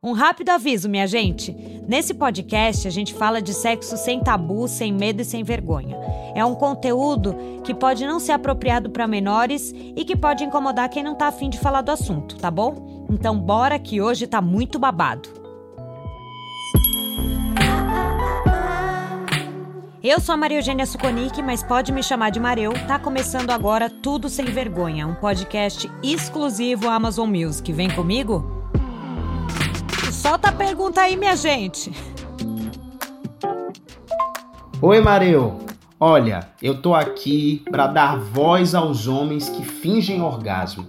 Um rápido aviso, minha gente. Nesse podcast, a gente fala de sexo sem tabu, sem medo e sem vergonha. É um conteúdo que pode não ser apropriado para menores e que pode incomodar quem não tá afim de falar do assunto, tá bom? Então, bora que hoje tá muito babado. Eu sou a Maria Eugênia Suconic, mas pode me chamar de Mareu. Tá começando agora Tudo Sem Vergonha, um podcast exclusivo Amazon Music. Vem comigo? Solta a pergunta aí, minha gente. Oi, Mareu. Olha, eu tô aqui para dar voz aos homens que fingem orgasmo.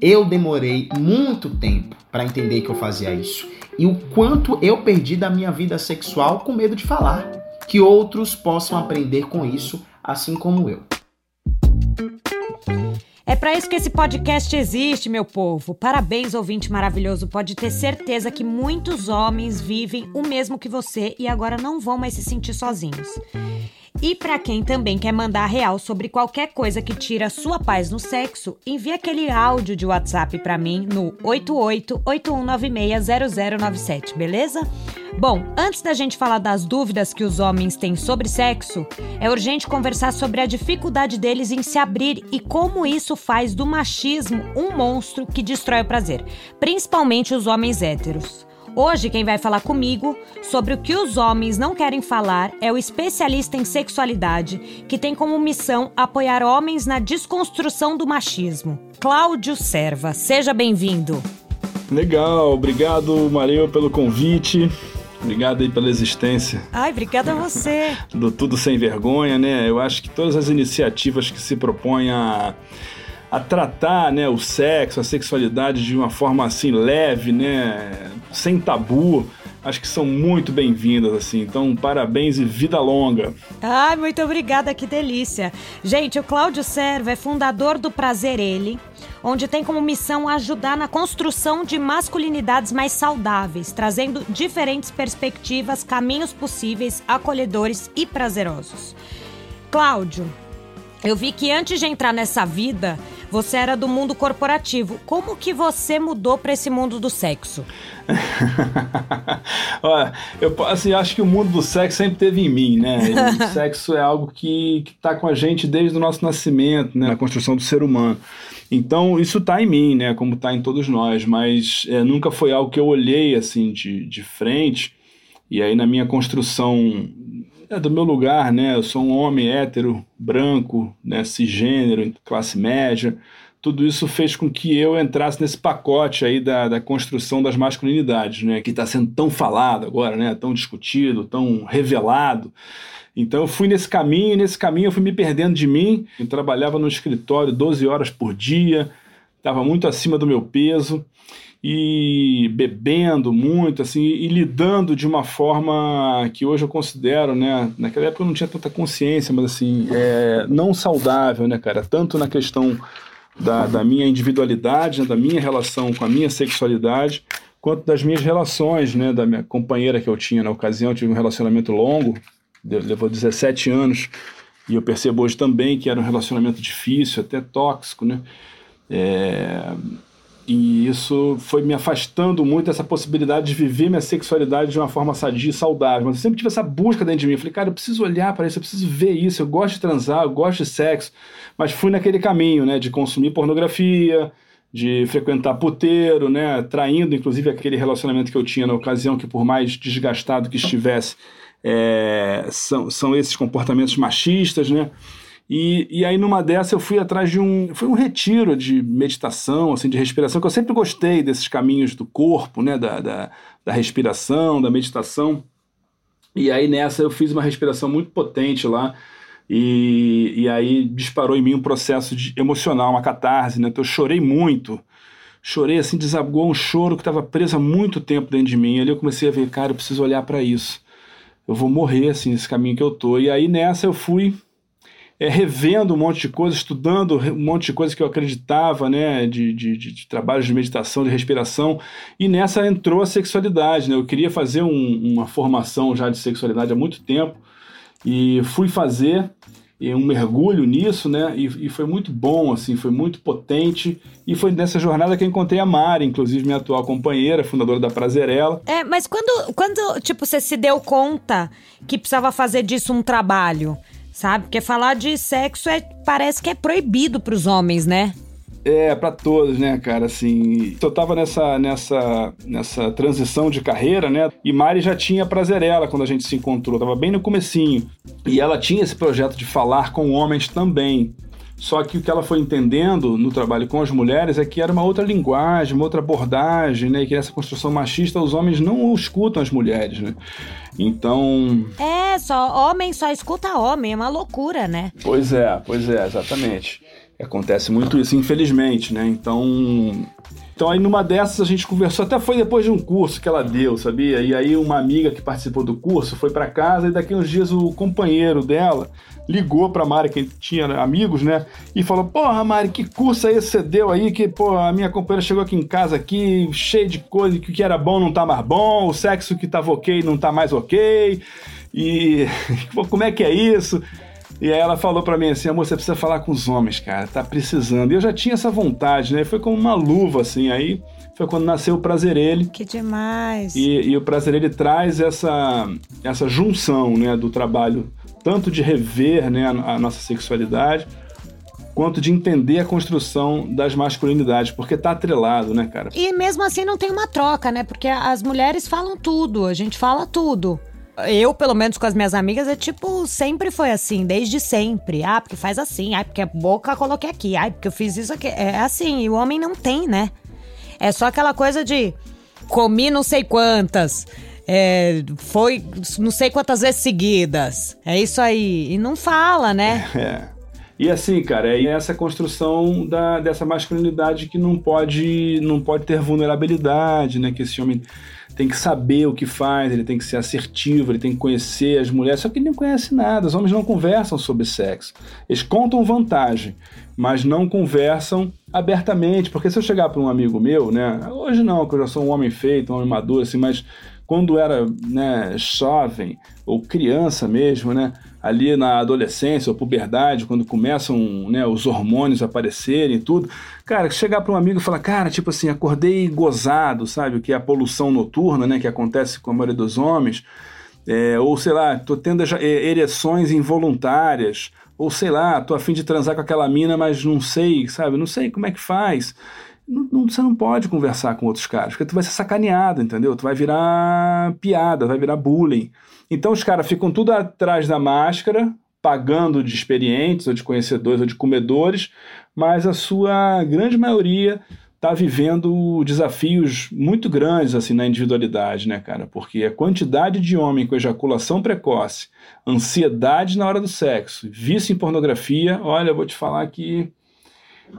Eu demorei muito tempo para entender que eu fazia isso e o quanto eu perdi da minha vida sexual com medo de falar. Que outros possam aprender com isso, assim como eu. É para isso que esse podcast existe, meu povo. Parabéns, ouvinte maravilhoso. Pode ter certeza que muitos homens vivem o mesmo que você e agora não vão mais se sentir sozinhos. E para quem também quer mandar real sobre qualquer coisa que tira sua paz no sexo, envie aquele áudio de WhatsApp para mim no 8881960097, beleza? Bom, antes da gente falar das dúvidas que os homens têm sobre sexo, é urgente conversar sobre a dificuldade deles em se abrir e como isso faz do machismo um monstro que destrói o prazer, principalmente os homens héteros. Hoje, quem vai falar comigo sobre o que os homens não querem falar é o especialista em sexualidade, que tem como missão apoiar homens na desconstrução do machismo. Cláudio Serva, seja bem-vindo. Legal, obrigado, Maria, pelo convite. Obrigado aí pela existência. Ai, obrigada a você. Do Tudo Sem Vergonha, né? Eu acho que todas as iniciativas que se propõem a a tratar né, o sexo, a sexualidade de uma forma assim leve, né, sem tabu, acho que são muito bem-vindas, assim. Então, parabéns e vida longa. Ai, muito obrigada, que delícia. Gente, o Cláudio Serva é fundador do Prazer Ele, onde tem como missão ajudar na construção de masculinidades mais saudáveis, trazendo diferentes perspectivas, caminhos possíveis, acolhedores e prazerosos. Cláudio, eu vi que antes de entrar nessa vida, você era do mundo corporativo. Como que você mudou para esse mundo do sexo? Olha, eu assim, acho que o mundo do sexo sempre teve em mim, né? o sexo é algo que está com a gente desde o nosso nascimento, né? Na construção do ser humano. Então, isso está em mim, né? Como está em todos nós, mas é, nunca foi algo que eu olhei assim de, de frente. E aí, na minha construção é do meu lugar, né? Eu sou um homem hétero, branco, né? cisgênero, classe média. Tudo isso fez com que eu entrasse nesse pacote aí da, da construção das masculinidades, né? Que está sendo tão falado agora, né? Tão discutido, tão revelado. Então eu fui nesse caminho, e nesse caminho eu fui me perdendo de mim. Eu trabalhava no escritório 12 horas por dia, estava muito acima do meu peso e bebendo muito, assim, e lidando de uma forma que hoje eu considero, né? Naquela época eu não tinha tanta consciência, mas assim, é, não saudável, né, cara? Tanto na questão da, da minha individualidade, né, da minha relação com a minha sexualidade, quanto das minhas relações, né? Da minha companheira que eu tinha na ocasião, eu tive um relacionamento longo, levou 17 anos, e eu percebo hoje também que era um relacionamento difícil, até tóxico, né? É, e isso foi me afastando muito dessa possibilidade de viver minha sexualidade de uma forma sadia e saudável. Mas eu sempre tive essa busca dentro de mim. Falei, cara, eu preciso olhar para isso, eu preciso ver isso. Eu gosto de transar, eu gosto de sexo. Mas fui naquele caminho, né, de consumir pornografia, de frequentar puteiro, né, traindo inclusive aquele relacionamento que eu tinha na ocasião, que por mais desgastado que estivesse, é, são, são esses comportamentos machistas, né? E, e aí numa dessa eu fui atrás de um, foi um retiro de meditação, assim, de respiração, que eu sempre gostei desses caminhos do corpo, né, da, da, da respiração, da meditação. E aí nessa eu fiz uma respiração muito potente lá, e, e aí disparou em mim um processo de, emocional, uma catarse, né? Então eu chorei muito, chorei assim, desabou um choro que estava preso há muito tempo dentro de mim. Ali eu comecei a ver, cara, eu preciso olhar para isso. Eu vou morrer assim nesse caminho que eu tô. E aí nessa eu fui é, revendo um monte de coisa, estudando um monte de coisa que eu acreditava, né, de, de, de, trabalhos de meditação, de respiração, e nessa entrou a sexualidade, né, eu queria fazer um, uma formação já de sexualidade há muito tempo, e fui fazer, um mergulho nisso, né? E, e, foi muito bom, assim, foi muito potente. E foi nessa jornada que eu encontrei a Mari, inclusive minha atual companheira, fundadora da Prazerela. É, mas quando, quando tipo, você se deu conta que precisava fazer disso um trabalho, sabe? Porque falar de sexo é, parece que é proibido para os homens, né? É, para todos, né, cara, assim, eu tava nessa, nessa, nessa transição de carreira, né, e Mari já tinha Prazerela quando a gente se encontrou, tava bem no comecinho, e ela tinha esse projeto de falar com homens também, só que o que ela foi entendendo no trabalho com as mulheres é que era uma outra linguagem, uma outra abordagem, né? E que nessa construção machista os homens não escutam as mulheres, né? Então. É, só homem só escuta homem, é uma loucura, né? Pois é, pois é, exatamente. Acontece muito isso, infelizmente, né? Então. Então aí numa dessas a gente conversou, até foi depois de um curso que ela deu, sabia? E aí uma amiga que participou do curso foi para casa e daqui uns dias o companheiro dela ligou pra Mari, que tinha amigos, né? E falou: Porra, Mari, que curso aí você deu aí? Que, pô, a minha companheira chegou aqui em casa aqui, cheio de coisa, que o que era bom não tá mais bom, o sexo que tava ok não tá mais ok. E como é que é isso? E aí ela falou para mim assim, amor, você precisa falar com os homens, cara, tá precisando. E eu já tinha essa vontade, né? Foi como uma luva, assim, aí foi quando nasceu o Prazer Ele. Que demais! E, e o Prazer Ele traz essa, essa junção, né, do trabalho, tanto de rever, né, a, a nossa sexualidade, quanto de entender a construção das masculinidades, porque tá atrelado, né, cara? E mesmo assim não tem uma troca, né? Porque as mulheres falam tudo, a gente fala tudo eu, pelo menos com as minhas amigas, é tipo, sempre foi assim, desde sempre. Ah, porque faz assim, ah, porque a boca coloquei aqui, ah, porque eu fiz isso aqui. É assim, e o homem não tem, né? É só aquela coisa de comi não sei quantas. É, foi não sei quantas vezes seguidas. É isso aí. E não fala, né? É. E assim, cara, é essa construção da, dessa masculinidade que não pode, não pode ter vulnerabilidade, né? Que esse homem tem que saber o que faz, ele tem que ser assertivo, ele tem que conhecer as mulheres, só que ele não conhece nada. Os homens não conversam sobre sexo. Eles contam vantagem, mas não conversam abertamente, porque se eu chegar para um amigo meu, né, hoje não, que eu já sou um homem feito, um homem maduro assim, mas quando era, né, jovem ou criança mesmo, né, ali na adolescência ou puberdade, quando começam né, os hormônios a aparecerem e tudo. Cara, chegar para um amigo e falar, cara, tipo assim, acordei gozado, sabe? O que é a poluição noturna, né? Que acontece com a maioria dos homens. É, ou sei lá, tô tendo ereções involuntárias. Ou sei lá, tô afim de transar com aquela mina, mas não sei, sabe? Não sei como é que faz. Não, não, você não pode conversar com outros caras, porque tu vai ser sacaneado, entendeu? Tu vai virar piada, vai virar bullying. Então os caras ficam tudo atrás da máscara, pagando de experientes, ou de conhecedores, ou de comedores, mas a sua grande maioria está vivendo desafios muito grandes assim na individualidade, né, cara? Porque a quantidade de homem com ejaculação precoce, ansiedade na hora do sexo, vício em pornografia, olha, eu vou te falar que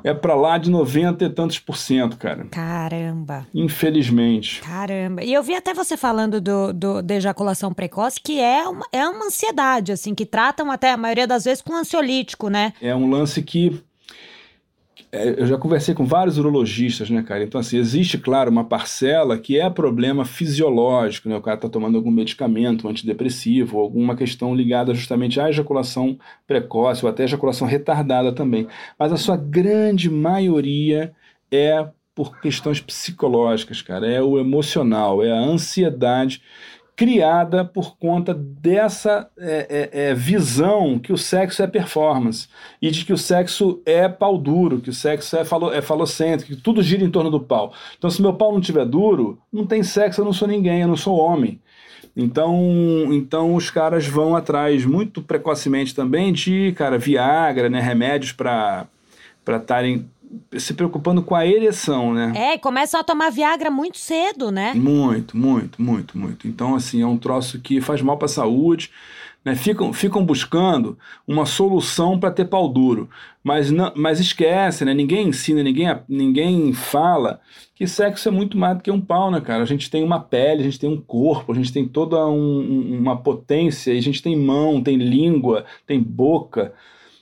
é para lá de 90 e tantos por cento, cara. Caramba. Infelizmente. Caramba. E eu vi até você falando do, do, da ejaculação precoce, que é uma, é uma ansiedade, assim, que tratam até a maioria das vezes com ansiolítico, né? É um lance que eu já conversei com vários urologistas, né, cara? Então, assim, existe, claro, uma parcela que é problema fisiológico, né? O cara tá tomando algum medicamento, um antidepressivo, alguma questão ligada justamente à ejaculação precoce, ou até ejaculação retardada também. Mas a sua grande maioria é por questões psicológicas, cara. É o emocional, é a ansiedade criada por conta dessa é, é, é, visão que o sexo é performance e de que o sexo é pau duro, que o sexo é, falo, é falocêntrico, que tudo gira em torno do pau. Então, se meu pau não tiver duro, não tem sexo, eu não sou ninguém, eu não sou homem. Então, então os caras vão atrás muito precocemente também de, cara, Viagra, né, remédios para estarem se preocupando com a ereção, né? É, começam a tomar Viagra muito cedo, né? Muito, muito, muito, muito. Então, assim, é um troço que faz mal para a saúde. Né? Ficam, ficam buscando uma solução para ter pau duro. Mas, não, mas esquece, né? Ninguém ensina, ninguém, ninguém fala que sexo é muito mais do que um pau, né, cara? A gente tem uma pele, a gente tem um corpo, a gente tem toda um, uma potência, a gente tem mão, tem língua, tem boca.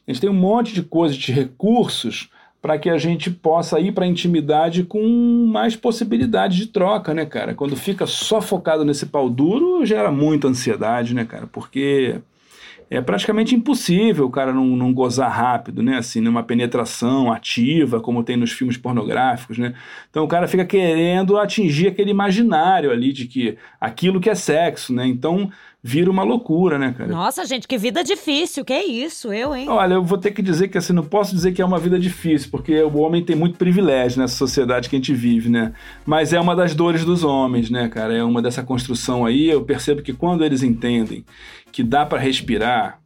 A gente tem um monte de coisas, de recursos para que a gente possa ir para a intimidade com mais possibilidade de troca, né, cara? Quando fica só focado nesse pau duro, gera muita ansiedade, né, cara? Porque é praticamente impossível o cara não, não gozar rápido, né? Assim, numa penetração ativa, como tem nos filmes pornográficos, né? Então o cara fica querendo atingir aquele imaginário ali de que aquilo que é sexo, né? Então vira uma loucura, né, cara? Nossa, gente, que vida difícil, que isso, eu, hein? Olha, eu vou ter que dizer que assim, não posso dizer que é uma vida difícil, porque o homem tem muito privilégio nessa sociedade que a gente vive, né? Mas é uma das dores dos homens, né, cara? É uma dessa construção aí, eu percebo que quando eles entendem que dá para respirar,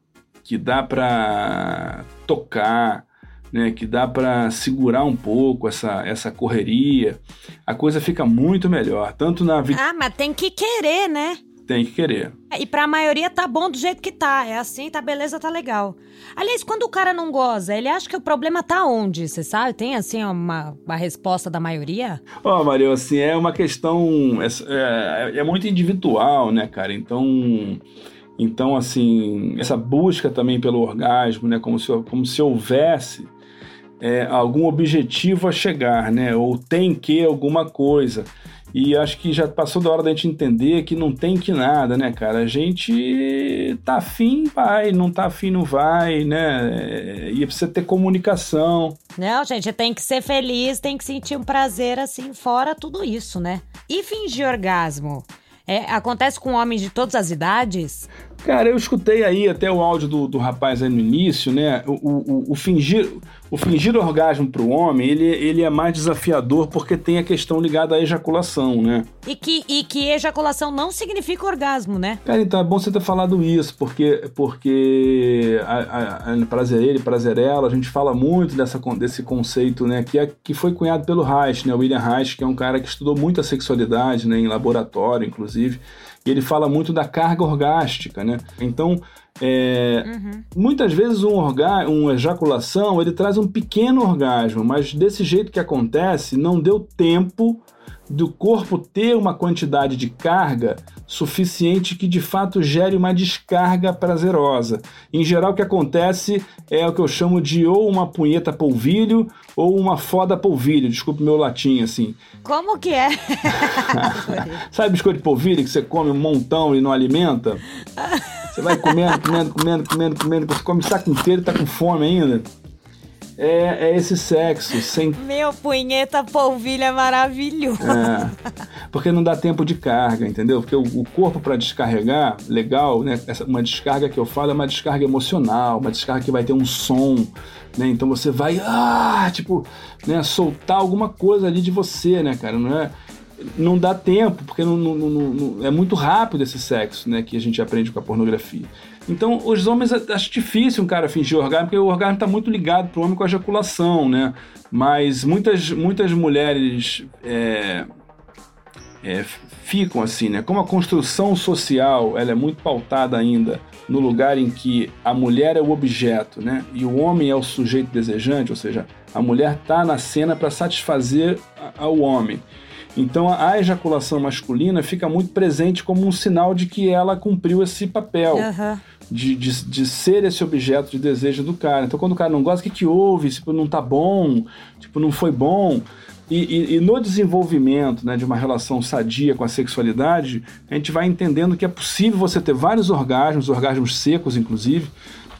que dá para tocar, né, que dá para segurar um pouco essa, essa correria, a coisa fica muito melhor, tanto na vida. Ah, mas tem que querer, né? Tem que querer. E pra maioria tá bom do jeito que tá. É assim, tá beleza, tá legal. Aliás, quando o cara não goza, ele acha que o problema tá onde? Você sabe? Tem, assim, uma, uma resposta da maioria? Ó, oh, Mario, assim, é uma questão. É, é, é muito individual, né, cara? Então. Então, assim, essa busca também pelo orgasmo, né? Como se, como se houvesse é, algum objetivo a chegar, né? Ou tem que alguma coisa. E acho que já passou da hora da gente entender que não tem que nada, né, cara? A gente tá afim, vai, não tá afim, não vai, né? E precisa ter comunicação. Não, gente, tem que ser feliz, tem que sentir um prazer assim, fora tudo isso, né? E fingir orgasmo? É, acontece com homens de todas as idades? Cara, eu escutei aí até o áudio do, do rapaz aí no início, né? O, o, o fingir, o fingir orgasmo para o homem, ele, ele é mais desafiador porque tem a questão ligada à ejaculação, né? E que, e que ejaculação não significa orgasmo, né? Cara, então é bom você ter falado isso, porque, porque a, a, a prazer ele, prazer ela, a gente fala muito dessa, desse conceito, né? Que, é, que foi cunhado pelo Reich, né? William Reich, que é um cara que estudou muito a sexualidade, né? Em laboratório, inclusive e ele fala muito da carga orgástica, né? Então, é, uhum. muitas vezes um orga uma ejaculação ele traz um pequeno orgasmo, mas desse jeito que acontece, não deu tempo do corpo ter uma quantidade de carga suficiente que de fato gere uma descarga prazerosa. Em geral, o que acontece é o que eu chamo de ou uma punheta polvilho ou uma foda polvilho, desculpe meu latim assim. Como que é? Sabe biscoito de polvilho que você come um montão e não alimenta? Você vai comendo, comendo, comendo, comendo, comendo, você come o saco inteiro e tá com fome ainda. É, é esse sexo sem. Meu punheta polvilho é maravilhoso. É, porque não dá tempo de carga, entendeu? Porque o, o corpo para descarregar, legal, né? Essa, uma descarga que eu falo é uma descarga emocional, uma descarga que vai ter um som, né? Então você vai, ah, tipo, né? Soltar alguma coisa ali de você, né, cara? Não é não dá tempo, porque não, não, não, é muito rápido esse sexo, né, que a gente aprende com a pornografia. Então, os homens, acho difícil um cara fingir orgasmo, porque o orgasmo está muito ligado para o homem com a ejaculação, né? Mas muitas, muitas mulheres é, é, ficam assim, né? Como a construção social ela é muito pautada ainda no lugar em que a mulher é o objeto, né? E o homem é o sujeito desejante, ou seja, a mulher está na cena para satisfazer ao homem. Então a ejaculação masculina fica muito presente como um sinal de que ela cumpriu esse papel. Uhum. De, de, de, ser esse objeto de desejo do cara. Então, quando o cara não gosta, o que, que houve? Tipo, não tá bom, tipo, não foi bom. E, e, e, no desenvolvimento né, de uma relação sadia com a sexualidade, a gente vai entendendo que é possível você ter vários orgasmos, orgasmos secos, inclusive,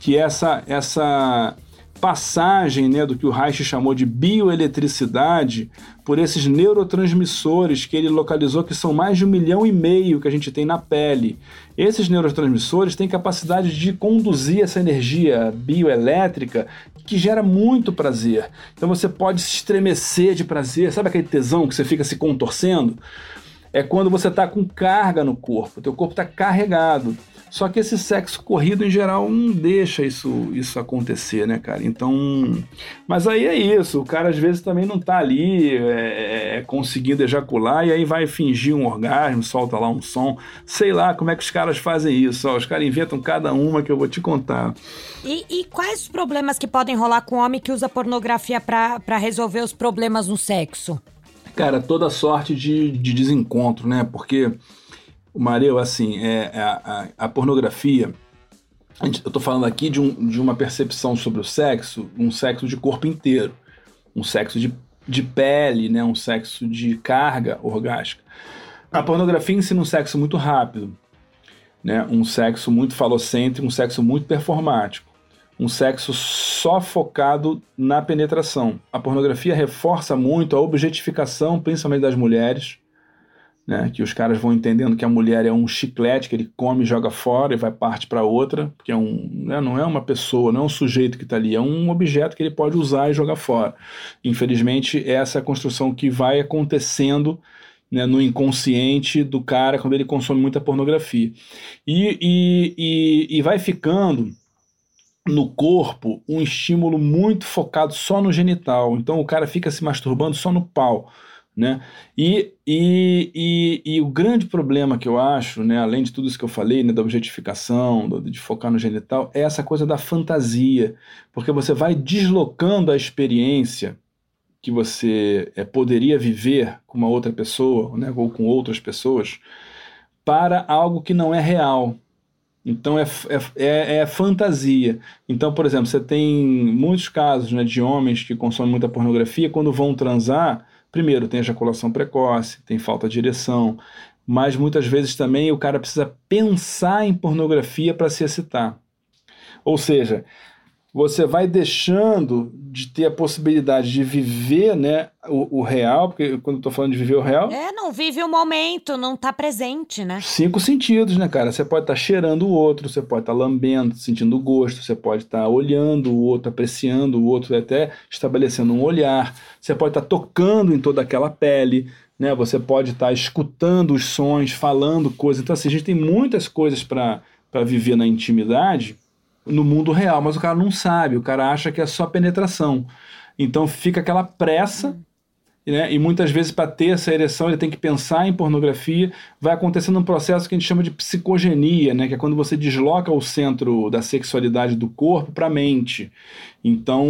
que essa, essa passagem né, do que o Reich chamou de bioeletricidade por esses neurotransmissores que ele localizou que são mais de um milhão e meio que a gente tem na pele. Esses neurotransmissores têm capacidade de conduzir essa energia bioelétrica que gera muito prazer. Então você pode se estremecer de prazer, sabe aquele tesão que você fica se contorcendo? É quando você está com carga no corpo, teu corpo está carregado. Só que esse sexo corrido, em geral, não deixa isso, isso acontecer, né, cara? Então. Mas aí é isso. O cara, às vezes, também não tá ali é, é, é, conseguindo ejacular e aí vai fingir um orgasmo, solta lá um som. Sei lá como é que os caras fazem isso. Ó, os caras inventam cada uma que eu vou te contar. E, e quais os problemas que podem rolar com o homem que usa pornografia para resolver os problemas no sexo? Cara, toda sorte de, de desencontro, né? Porque Mareu, assim, é, é, a, a, pornografia. eu estou falando aqui de, um, de uma percepção sobre o sexo, um sexo de corpo inteiro, um sexo de, de pele, né, um sexo de carga orgástica. A pornografia ensina um sexo muito rápido. né? um sexo muito falocêntrico, um sexo muito performático, um sexo só focado na penetração. A pornografia reforça muito a objetificação, principalmente das mulheres, né? que os caras vão entendendo que a mulher é um chiclete que ele come, joga fora e vai parte para outra, porque é um, né? não é uma pessoa, não é um sujeito que está ali, é um objeto que ele pode usar e jogar fora. Infelizmente, essa é a construção que vai acontecendo né, no inconsciente do cara quando ele consome muita pornografia. E, e, e, e vai ficando no corpo um estímulo muito focado só no genital. Então o cara fica se masturbando só no pau. Né? E, e, e, e, o grande problema que eu acho, né, além de tudo isso que eu falei, né, da objetificação, do, de focar no genital, é essa coisa da fantasia, porque você vai deslocando a experiência que você é, poderia viver com uma outra pessoa, né, ou com outras pessoas, para algo que não é real. Então é, é, é, é, fantasia. Então, por exemplo, você tem muitos casos né, de homens que consomem muita pornografia, quando vão transar, primeiro tem ejaculação precoce, tem falta de direção, mas muitas vezes também o cara precisa pensar em pornografia para se excitar. Ou seja, você vai deixando de ter a possibilidade de viver né, o, o real, porque quando eu tô falando de viver o real. É, não vive o momento, não tá presente, né? Cinco sentidos, né, cara? Você pode estar tá cheirando o outro, você pode estar tá lambendo, sentindo gosto, você pode estar tá olhando o outro, apreciando o outro, até estabelecendo um olhar, você pode estar tá tocando em toda aquela pele. Né, você pode estar tá escutando os sons, falando coisas. Então, assim, a gente tem muitas coisas para viver na intimidade no mundo real, mas o cara não sabe, o cara acha que é só penetração. Então fica aquela pressa né? E muitas vezes, para ter essa ereção, ele tem que pensar em pornografia. Vai acontecendo um processo que a gente chama de psicogenia, né? que é quando você desloca o centro da sexualidade do corpo para a mente. Então,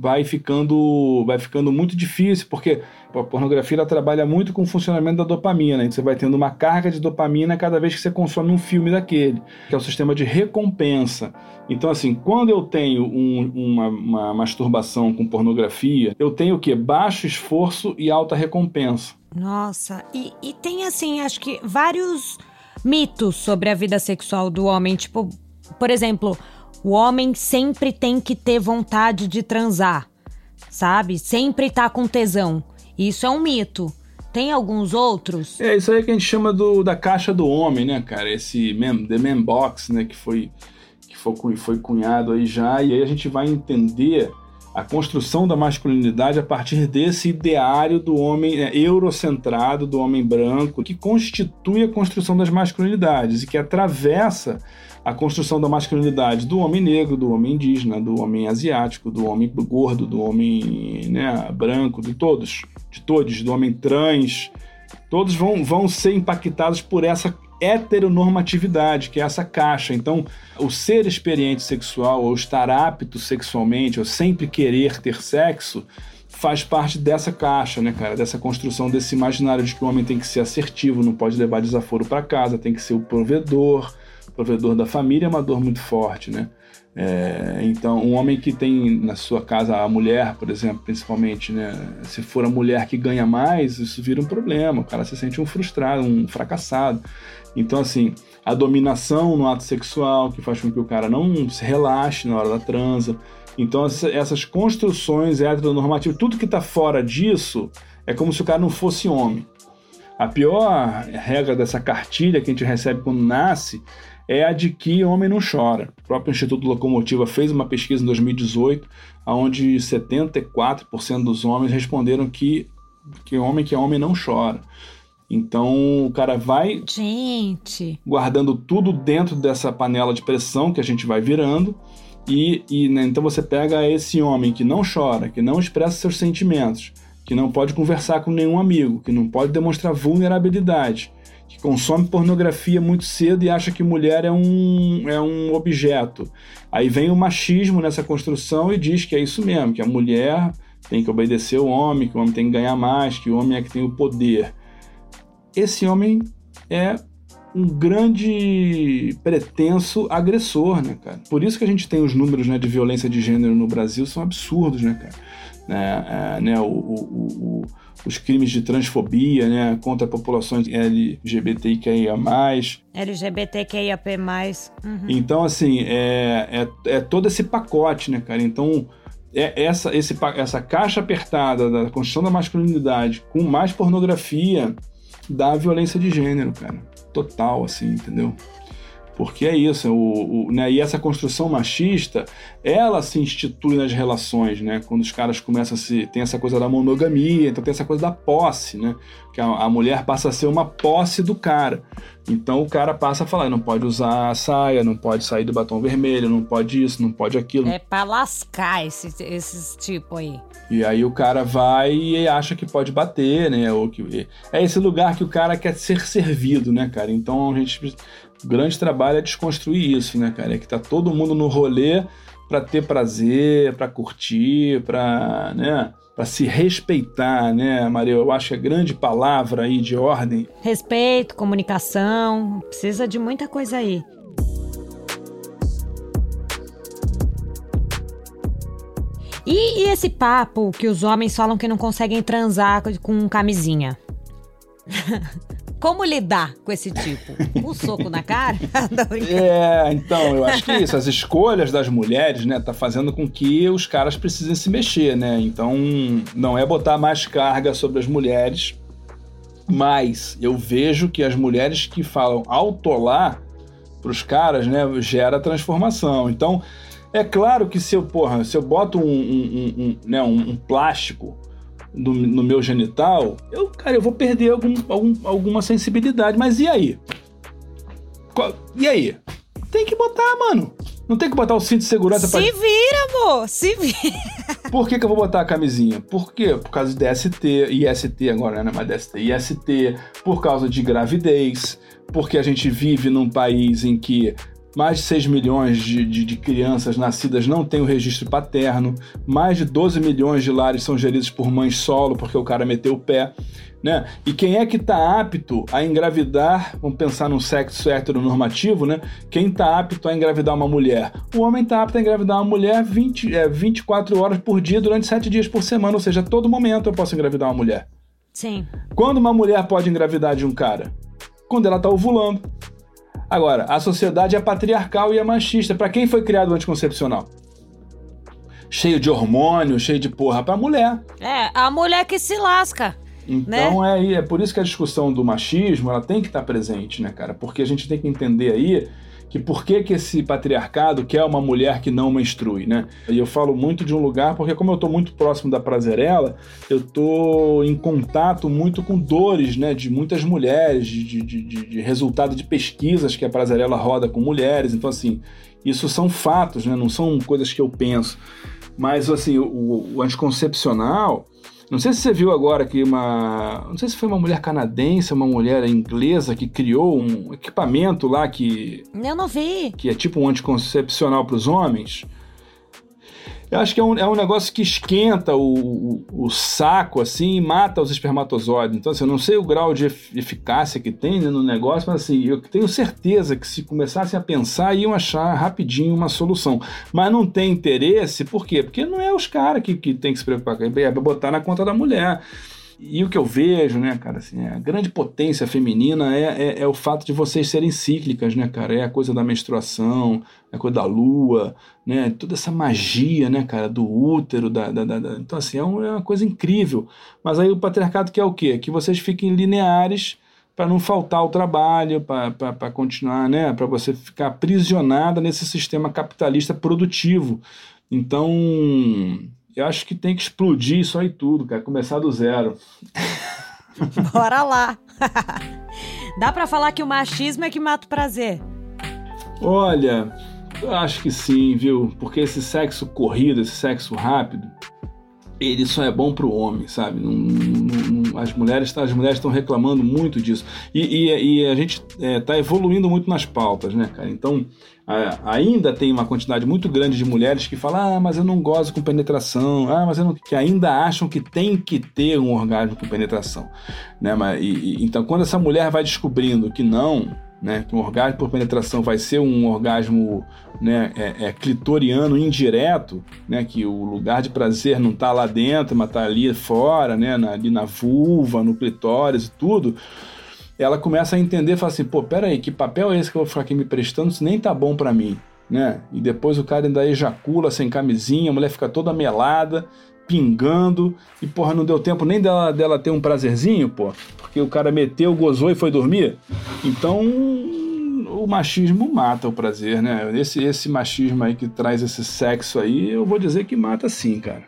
vai ficando, vai ficando muito difícil, porque a pornografia trabalha muito com o funcionamento da dopamina. Né? Você vai tendo uma carga de dopamina cada vez que você consome um filme daquele, que é o sistema de recompensa. Então, assim, quando eu tenho um, uma, uma masturbação com pornografia, eu tenho o quê? Baixo esforço e alta recompensa. Nossa, e, e tem, assim, acho que vários mitos sobre a vida sexual do homem. Tipo, por exemplo, o homem sempre tem que ter vontade de transar, sabe? Sempre tá com tesão. Isso é um mito. Tem alguns outros? É, isso aí que a gente chama do, da caixa do homem, né, cara? Esse mem, The Man Box, né, que foi foi, foi cunhado aí já, e aí a gente vai entender a construção da masculinidade a partir desse ideário do homem né, eurocentrado, do homem branco, que constitui a construção das masculinidades e que atravessa a construção da masculinidade do homem negro, do homem indígena, do homem asiático, do homem gordo, do homem né, branco, de todos, de todos, do homem trans. Todos vão, vão ser impactados por essa heteronormatividade, que é essa caixa. Então, o ser experiente sexual, ou estar apto sexualmente, ou sempre querer ter sexo, faz parte dessa caixa, né, cara? Dessa construção desse imaginário de que o homem tem que ser assertivo, não pode levar desaforo para casa, tem que ser o provedor. Provedor da família é uma dor muito forte, né? É, então, um homem que tem na sua casa a mulher, por exemplo, principalmente, né? Se for a mulher que ganha mais, isso vira um problema. O cara se sente um frustrado, um fracassado. Então, assim, a dominação no ato sexual, que faz com que o cara não se relaxe na hora da transa. Então, essas construções heteronormativas, tudo que está fora disso é como se o cara não fosse homem. A pior regra dessa cartilha que a gente recebe quando nasce é a de que homem não chora. O próprio Instituto Locomotiva fez uma pesquisa em 2018, onde 74% dos homens responderam que, que homem que é homem não chora. Então o cara vai gente. guardando tudo dentro dessa panela de pressão que a gente vai virando. E, e né, então você pega esse homem que não chora, que não expressa seus sentimentos, que não pode conversar com nenhum amigo, que não pode demonstrar vulnerabilidade, que consome pornografia muito cedo e acha que mulher é um, é um objeto. Aí vem o machismo nessa construção e diz que é isso mesmo, que a mulher tem que obedecer o homem, que o homem tem que ganhar mais, que o homem é que tem o poder esse homem é um grande pretenso agressor, né, cara? Por isso que a gente tem os números né, de violência de gênero no Brasil são absurdos, né, cara? né, é, né, o, o, o, os crimes de transfobia né, contra populações LGBTQIA+. LGBTQIAP+. Uhum. Então, assim, é, é, é todo esse pacote, né, cara? Então, é essa, esse, essa caixa apertada da construção da masculinidade com mais pornografia dá violência de gênero, cara. Total, assim, entendeu? Porque é isso, o, o, né? e essa construção machista, ela se institui nas relações, né? Quando os caras começam a se. tem essa coisa da monogamia, então tem essa coisa da posse, né? Que a, a mulher passa a ser uma posse do cara. Então o cara passa a falar: não pode usar a saia, não pode sair do batom vermelho, não pode isso, não pode aquilo. É pra lascar esse, esses tipo aí. E aí o cara vai e acha que pode bater, né? Ou que, é esse lugar que o cara quer ser servido, né, cara? Então a gente o grande trabalho é desconstruir isso, né, cara? É que tá todo mundo no rolê para ter prazer, para curtir, para, né, para se respeitar, né, Maria? Eu acho que a grande palavra aí de ordem. Respeito, comunicação, precisa de muita coisa aí. E, e esse papo que os homens falam que não conseguem transar com camisinha? Como lidar com esse tipo? Um soco na cara? é, então, eu acho que isso, as escolhas das mulheres, né, tá fazendo com que os caras precisem se mexer, né? Então, não é botar mais carga sobre as mulheres, mas eu vejo que as mulheres que falam autolar pros caras, né, gera transformação. Então, é claro que se eu, porra, se eu boto um, um, um, né, um plástico no, no, meu genital, eu, cara, eu vou perder algum, algum, alguma sensibilidade. Mas e aí? E aí? Tem que botar, mano. Não tem que botar o cinto de segurança Se pra... vira, amor! Se vira! Por que, que eu vou botar a camisinha? Por quê? Por causa de DST, IST agora, né? Mas DST, IST, por causa de gravidez, porque a gente vive num país em que mais de 6 milhões de, de, de, crianças nascidas não têm o registro paterno, mais de 12 milhões de lares são geridos por mães solo, porque o cara meteu o pé. Né? E quem é que está apto a engravidar, vamos pensar num sexo heteronormativo, né? Quem está apto a engravidar uma mulher? O homem está apto a engravidar uma mulher 20, é, 24 horas por dia durante 7 dias por semana, ou seja, a todo momento eu posso engravidar uma mulher. Sim. Quando uma mulher pode engravidar de um cara? Quando ela está ovulando. Agora, a sociedade é patriarcal e é machista. Para quem foi criado o anticoncepcional? Cheio de hormônio, cheio de porra pra mulher. É, a mulher que se lasca. Então né? é, é por isso que a discussão do machismo ela tem que estar presente, né, cara? Porque a gente tem que entender aí que por que, que esse patriarcado quer uma mulher que não menstrui, né? E eu falo muito de um lugar porque como eu estou muito próximo da Prazerela, eu estou em contato muito com dores, né, de muitas mulheres, de, de, de, de resultado de pesquisas que a Prazerela roda com mulheres. Então, assim, isso são fatos, né? Não são coisas que eu penso. Mas, assim, o, o anticoncepcional não sei se você viu agora que uma. Não sei se foi uma mulher canadense, uma mulher inglesa que criou um equipamento lá que. Eu não vi. Que é tipo um anticoncepcional para os homens. Eu acho que é um, é um negócio que esquenta o, o, o, saco, assim, e mata os espermatozoides. Então, assim, eu não sei o grau de eficácia que tem né, no negócio, mas assim, eu tenho certeza que se começassem a pensar, iam achar rapidinho uma solução. Mas não tem interesse, por quê? Porque não é os caras que, que tem que se preocupar, é botar na conta da mulher. E o que eu vejo, né, cara, assim, a grande potência feminina é, é, é, o fato de vocês serem cíclicas, né, cara? É a coisa da menstruação, é a coisa da lua, né? Toda essa magia, né, cara, do útero, da, da, da... então, assim, é, um, é uma coisa incrível. Mas aí o patriarcado quer o quê? Que vocês fiquem lineares para não faltar o trabalho, para continuar, né, para você ficar aprisionada nesse sistema capitalista produtivo. Então, eu acho que tem que explodir isso aí tudo, cara. Começar do zero. Bora lá. Dá para falar que o machismo é que mata o prazer? Olha, eu acho que sim, viu? Porque esse sexo corrido, esse sexo rápido, ele só é bom pro homem, sabe? Não, não, as mulheres as mulheres estão reclamando muito disso e, e, e a gente está é, evoluindo muito nas pautas, né, cara? Então a, ainda tem uma quantidade muito grande de mulheres que falam, ah, mas eu não gosto com penetração, ah, mas eu não, que ainda acham que tem que ter um orgasmo com penetração, né? Mas e, então quando essa mulher vai descobrindo que não né? Um orgasmo por penetração vai ser um orgasmo né, é, é, clitoriano indireto, né? Que o lugar de prazer não está lá dentro, mas está ali fora, né? Na, ali na vulva, no clitóris e tudo. Ela começa a entender, fala assim, pô, peraí, que papel é esse que eu vou ficar aqui me prestando? Isso nem tá bom para mim, né? E depois o cara ainda ejacula sem camisinha, a mulher fica toda melada, pingando, e porra, não deu tempo nem dela, dela ter um prazerzinho, pô, porque o cara meteu, gozou e foi dormir. Então, o machismo mata o prazer, né? Esse, esse machismo aí que traz esse sexo aí, eu vou dizer que mata sim, cara.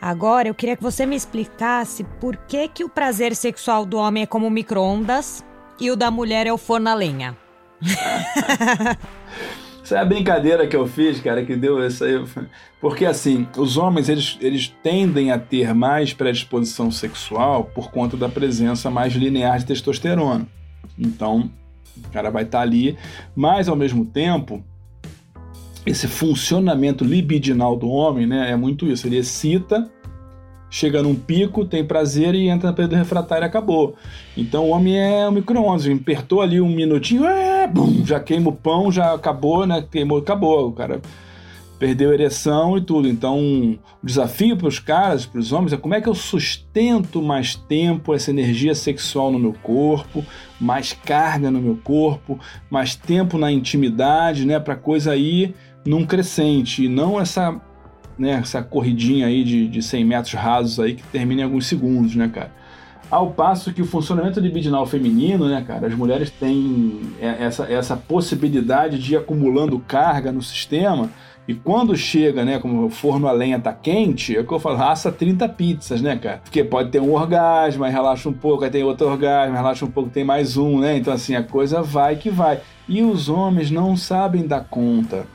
Agora eu queria que você me explicasse por que, que o prazer sexual do homem é como micro-ondas e o da mulher é o forno a lenha. Isso é a brincadeira que eu fiz, cara, que deu isso aí. Porque assim, os homens eles, eles tendem a ter mais predisposição sexual por conta da presença mais linear de testosterona. Então, o cara vai estar tá ali, mas ao mesmo tempo, esse funcionamento libidinal do homem, né, é muito isso. Ele excita chega num pico, tem prazer e entra no período refratário e acabou. Então o homem é um micro-ondas, apertou ali um minutinho, é, bum, já queima o pão, já acabou, né? Queimou, acabou. O cara perdeu ereção e tudo. Então, o desafio para os caras, para os homens, é como é que eu sustento mais tempo essa energia sexual no meu corpo, mais carga no meu corpo, mais tempo na intimidade, né? Para coisa ir num crescente e não essa né, essa corridinha aí de, de 100 metros rasos aí que termina em alguns segundos, né, cara? Ao passo que o funcionamento libidinal feminino, né, cara, as mulheres têm essa, essa possibilidade de ir acumulando carga no sistema e quando chega, né, como o forno a lenha tá quente, é o que eu falo, raça 30 pizzas, né, cara? Porque pode ter um orgasmo, aí relaxa um pouco, aí tem outro orgasmo, relaxa um pouco, tem mais um, né? Então, assim, a coisa vai que vai. E os homens não sabem dar conta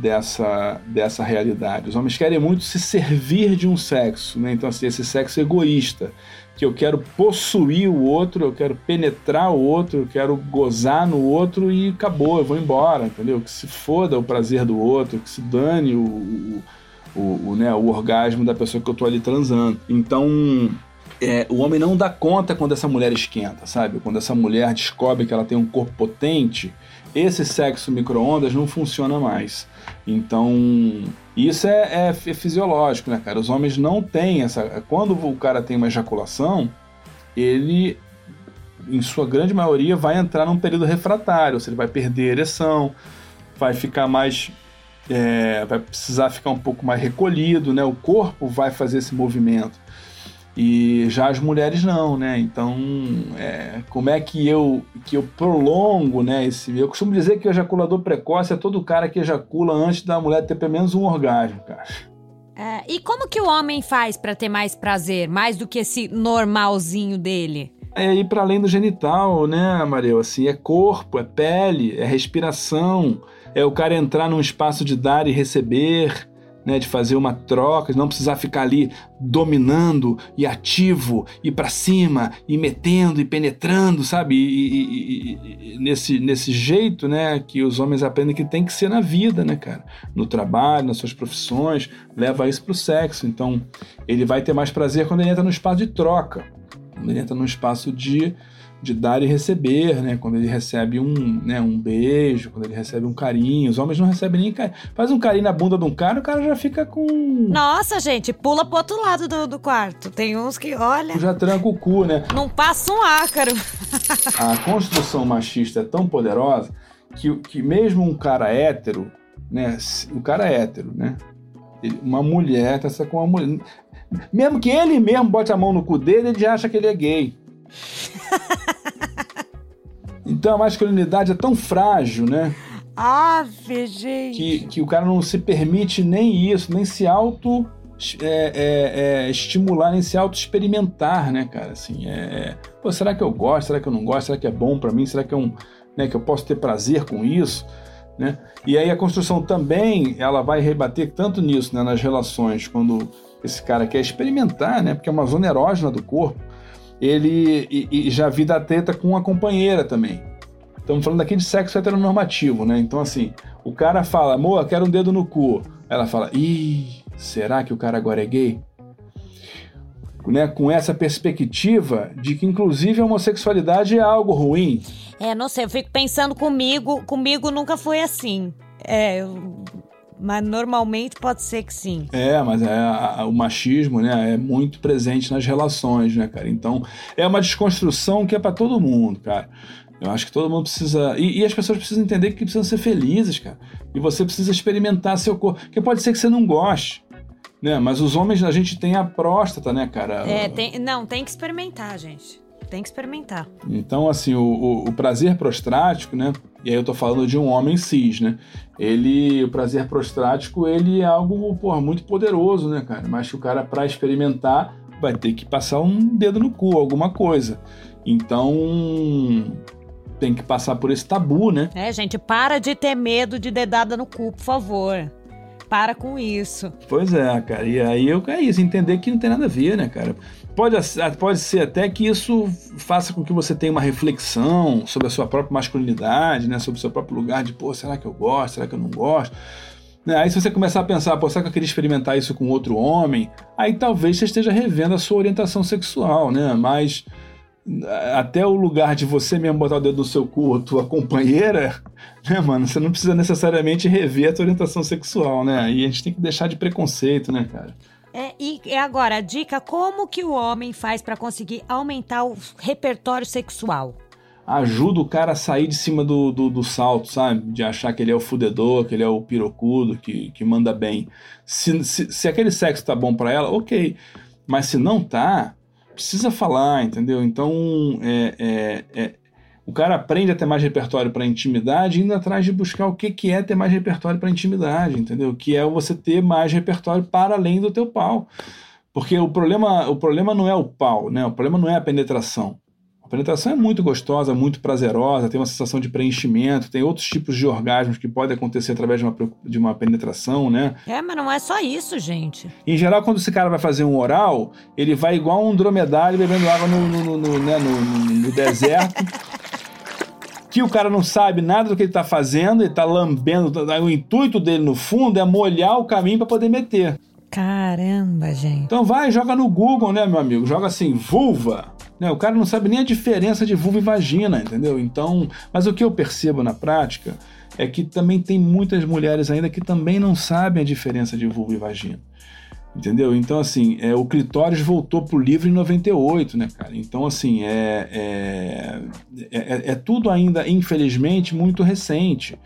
dessa, dessa realidade. Os homens querem muito se servir de um sexo, né? então assim, esse sexo egoísta, que eu quero possuir o outro, eu quero penetrar o outro, eu quero gozar no outro e acabou, eu vou embora, entendeu? Que se foda o prazer do outro, que se dane o, o, o, né, o orgasmo da pessoa que eu tô ali transando. Então, é, o homem não dá conta quando essa mulher esquenta, sabe? Quando essa mulher descobre que ela tem um corpo potente, esse sexo micro-ondas não funciona mais. Então, isso é, é, é, fisiológico, né, cara? Os homens não têm essa. Quando o cara tem uma ejaculação, ele, em sua grande maioria, vai entrar num período refratário, ou seja, ele vai perder a ereção, vai ficar mais. É, vai precisar ficar um pouco mais recolhido, né? O corpo vai fazer esse movimento. E já as mulheres não, né? Então, é, como é que eu que eu prolongo, né? Esse, eu costumo dizer que o ejaculador precoce é todo cara que ejacula antes da mulher ter pelo menos um orgasmo, cara. É, e como que o homem faz para ter mais prazer, mais do que esse normalzinho dele? É ir para além do genital, né, Mariel? Assim, é corpo, é pele, é respiração, é o cara entrar num espaço de dar e receber né, de fazer uma troca, de não precisar ficar ali dominando e ativo e para cima e metendo e penetrando, sabe? E, e, e, nesse, nesse jeito, né, que os homens aprendem que tem que ser na vida, né, cara? No trabalho, nas suas profissões, leva isso pro sexo. Então, ele vai ter mais prazer quando ele entra no espaço de troca, quando ele entra no espaço de de dar e receber, né? Quando ele recebe um, né, um beijo, quando ele recebe um carinho. Os homens não recebem nem carinho. Faz um carinho na bunda de um cara, o cara já fica com. Nossa, gente, pula pro outro lado do, do quarto. Tem uns que, olha. Já tranca o cu, né? Não passa um ácaro. A construção machista é tão poderosa que, que mesmo um cara hétero, né? O cara é hétero, né? uma mulher tá com uma mulher. Mesmo que ele mesmo bote a mão no cu dele, ele já acha que ele é gay. então a masculinidade é tão frágil, né? Ave, gente. Que, que o cara não se permite nem isso, nem se auto é, é, é, estimular, nem se auto-experimentar, né, cara? Assim, é, é, pô, será que eu gosto? Será que eu não gosto? Será que é bom para mim? Será que, é um, né, que eu posso ter prazer com isso? Né? E aí a construção também ela vai rebater tanto nisso, né, nas relações, quando esse cara quer experimentar, né, porque é uma zona erógena do corpo, ele e, e já vi da treta com uma companheira também. Estamos falando aqui de sexo heteronormativo, né? Então, assim, o cara fala, amor, quero um dedo no cu. Ela fala, ih, será que o cara agora é gay? né, com essa perspectiva de que inclusive a homossexualidade é algo ruim. É, não sei, eu fico pensando comigo, comigo nunca foi assim. É, mas normalmente pode ser que sim. É, mas é, a, o machismo, né, é muito presente nas relações, né, cara? Então, é uma desconstrução que é para todo mundo, cara. Eu acho que todo mundo precisa. E, e, as pessoas precisam entender que precisam ser felizes, cara. E você precisa experimentar seu corpo. Porque pode ser que você não goste. Né? Mas os homens, a gente tem a próstata, né, cara? É, tem, não, tem que experimentar, gente. Tem que experimentar. Então, assim, o, o, o, prazer prostático, né? E aí eu tô falando de um homem cis, né? Ele, o prazer prostático, ele é algo, porra, muito poderoso, né, cara? Mas que o cara, para experimentar, vai ter que passar um dedo no cu, alguma coisa. Então, tem que passar por esse tabu, né? É, gente, para de ter medo de dedada no cu, por favor. Para com isso. Pois é, cara. E aí eu é isso, entender que não tem nada a ver, né, cara? Pode, pode ser até que isso faça com que você tenha uma reflexão sobre a sua própria masculinidade, né? Sobre o seu próprio lugar de, pô, será que eu gosto? Será que eu não gosto? Né, aí se você começar a pensar, pô, será que eu queria experimentar isso com outro homem? Aí talvez você esteja revendo a sua orientação sexual, né? Mas até o lugar de você mesmo botar o dedo no seu cu, tua companheira, né, mano? Você não precisa necessariamente rever a tua orientação sexual, né? E a gente tem que deixar de preconceito, né, cara? É, e agora, a dica: como que o homem faz para conseguir aumentar o repertório sexual? Ajuda o cara a sair de cima do, do, do, salto, sabe? De achar que ele é o fudedor, que ele é o pirocudo, que, que manda bem. Se, se, se aquele sexo tá bom para ela, ok. Mas se não tá, precisa falar, entendeu? Então, é, é, é o cara aprende a ter mais repertório para intimidade, indo atrás de buscar o que, que é ter mais repertório para intimidade, entendeu? Que é você ter mais repertório para além do teu pau. Porque o problema, o problema não é o pau, né? O problema não é a penetração. A penetração é muito gostosa, muito prazerosa, tem uma sensação de preenchimento, tem outros tipos de orgasmos que podem acontecer através de uma, de uma penetração, né? É, mas não é só isso, gente. Em geral, quando esse cara vai fazer um oral, ele vai igual um dromedário bebendo água no, no, no, né, no deserto. que o cara não sabe nada do que ele está fazendo, ele está lambendo. O intuito dele, no fundo, é molhar o caminho para poder meter. Caramba, gente. Então vai, joga no Google, né, meu amigo? Joga assim, vulva. Né? O cara não sabe nem a diferença de vulva e vagina, entendeu? Então, mas o que eu percebo na prática é que também tem muitas mulheres ainda que também não sabem a diferença de vulva e vagina. Entendeu? Então, assim, é, o clitóris voltou pro livro em 98, né, cara? Então, assim, é, é, é, é tudo ainda, infelizmente, muito recente.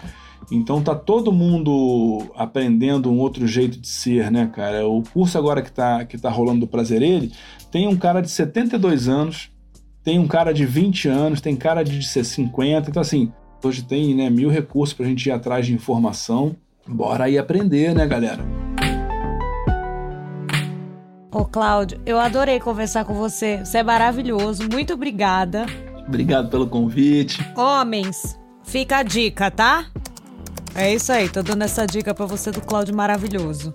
Então tá todo mundo aprendendo um outro jeito de ser, né, cara? O curso agora que tá, que tá rolando do Prazer Ele, tem um cara de 72 anos, tem um cara de 20 anos, tem cara de 50. Então, assim, hoje tem né, mil recursos pra gente ir atrás de informação. Bora aí aprender, né, galera? Ô, Cláudio, eu adorei conversar com você. Você é maravilhoso. Muito obrigada. Obrigado pelo convite. Homens, fica a dica, tá? É isso aí, tô dando essa dica para você do Cláudio maravilhoso.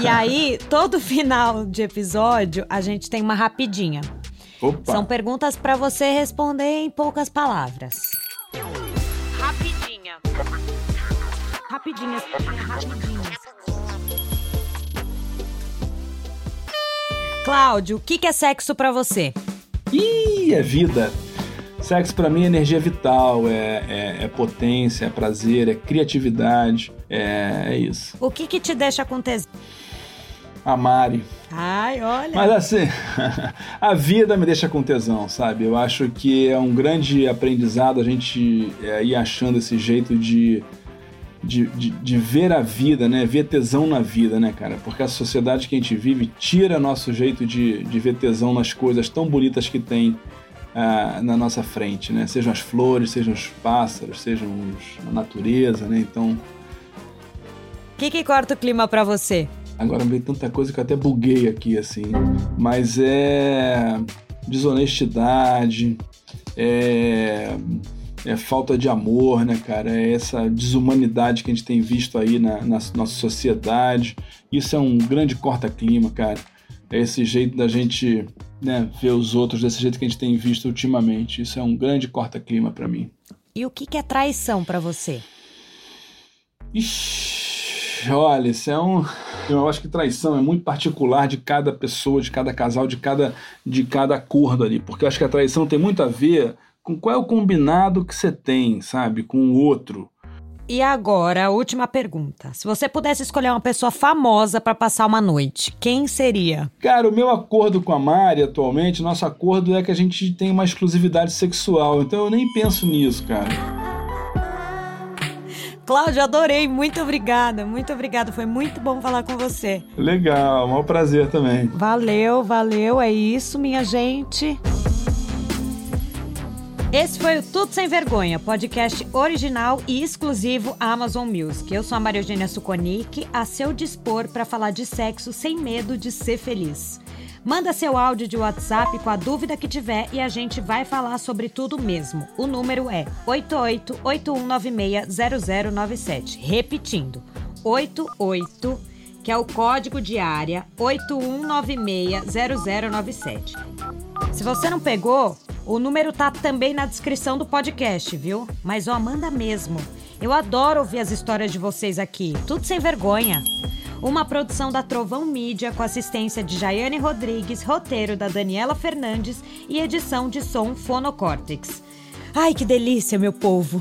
e aí, todo final de episódio, a gente tem uma rapidinha. Opa. São perguntas para você responder em poucas palavras. Rapidinha. Rapidinhas, rapidinhas. Cláudio, o que, que é sexo para você? Ih, é vida. Sexo para mim é energia vital, é, é, é, potência, é prazer, é criatividade, é, é isso. O que que te deixa com tesão? A Mari. Ai, olha. Mas assim, a vida me deixa com tesão, sabe? Eu acho que é um grande aprendizado a gente é, ir achando esse jeito de de, de, de, ver a vida, né? Ver tesão na vida, né, cara? Porque a sociedade que a gente vive tira nosso jeito de, de ver tesão nas coisas tão bonitas que tem uh, na nossa frente, né? Sejam as flores, sejam os pássaros, sejam os, a natureza, né? Então. O que, que corta o clima para você? Agora veio tanta coisa que eu até buguei aqui, assim. Mas é. desonestidade, é é falta de amor, né, cara? É essa desumanidade que a gente tem visto aí na, na nossa sociedade. Isso é um grande corta-clima, cara. É esse jeito da gente né, ver os outros desse jeito que a gente tem visto ultimamente. Isso é um grande corta-clima para mim. E o que, que é traição para você? Ixi, Olha, isso é um. Eu acho que traição é muito particular de cada pessoa, de cada casal, de cada, de cada acordo ali. Porque eu acho que a traição tem muito a ver com qual é o combinado que você tem, sabe, com o outro. E agora, a última pergunta. Se você pudesse escolher uma pessoa famosa para passar uma noite, quem seria? Cara, o meu acordo com a Mari atualmente, nosso acordo é que a gente tem uma exclusividade sexual. Então eu nem penso nisso, cara. Cláudio, adorei. Muito obrigada. Muito obrigada. Foi muito bom falar com você. Legal, um prazer também. Valeu, valeu. É isso, minha gente. Esse foi o Tudo Sem Vergonha, podcast original e exclusivo Amazon Music. Eu sou a Maria Eugênia Suconic, a seu dispor para falar de sexo sem medo de ser feliz. Manda seu áudio de WhatsApp com a dúvida que tiver e a gente vai falar sobre tudo mesmo. O número é 8881960097. Repetindo, 88 que é o código de área 81960097. Se você não pegou, o número tá também na descrição do podcast, viu? Mas ó, manda mesmo. Eu adoro ouvir as histórias de vocês aqui, tudo sem vergonha. Uma produção da Trovão Mídia com assistência de Jaiane Rodrigues, roteiro da Daniela Fernandes e edição de som Fonocórtex. Ai, que delícia, meu povo!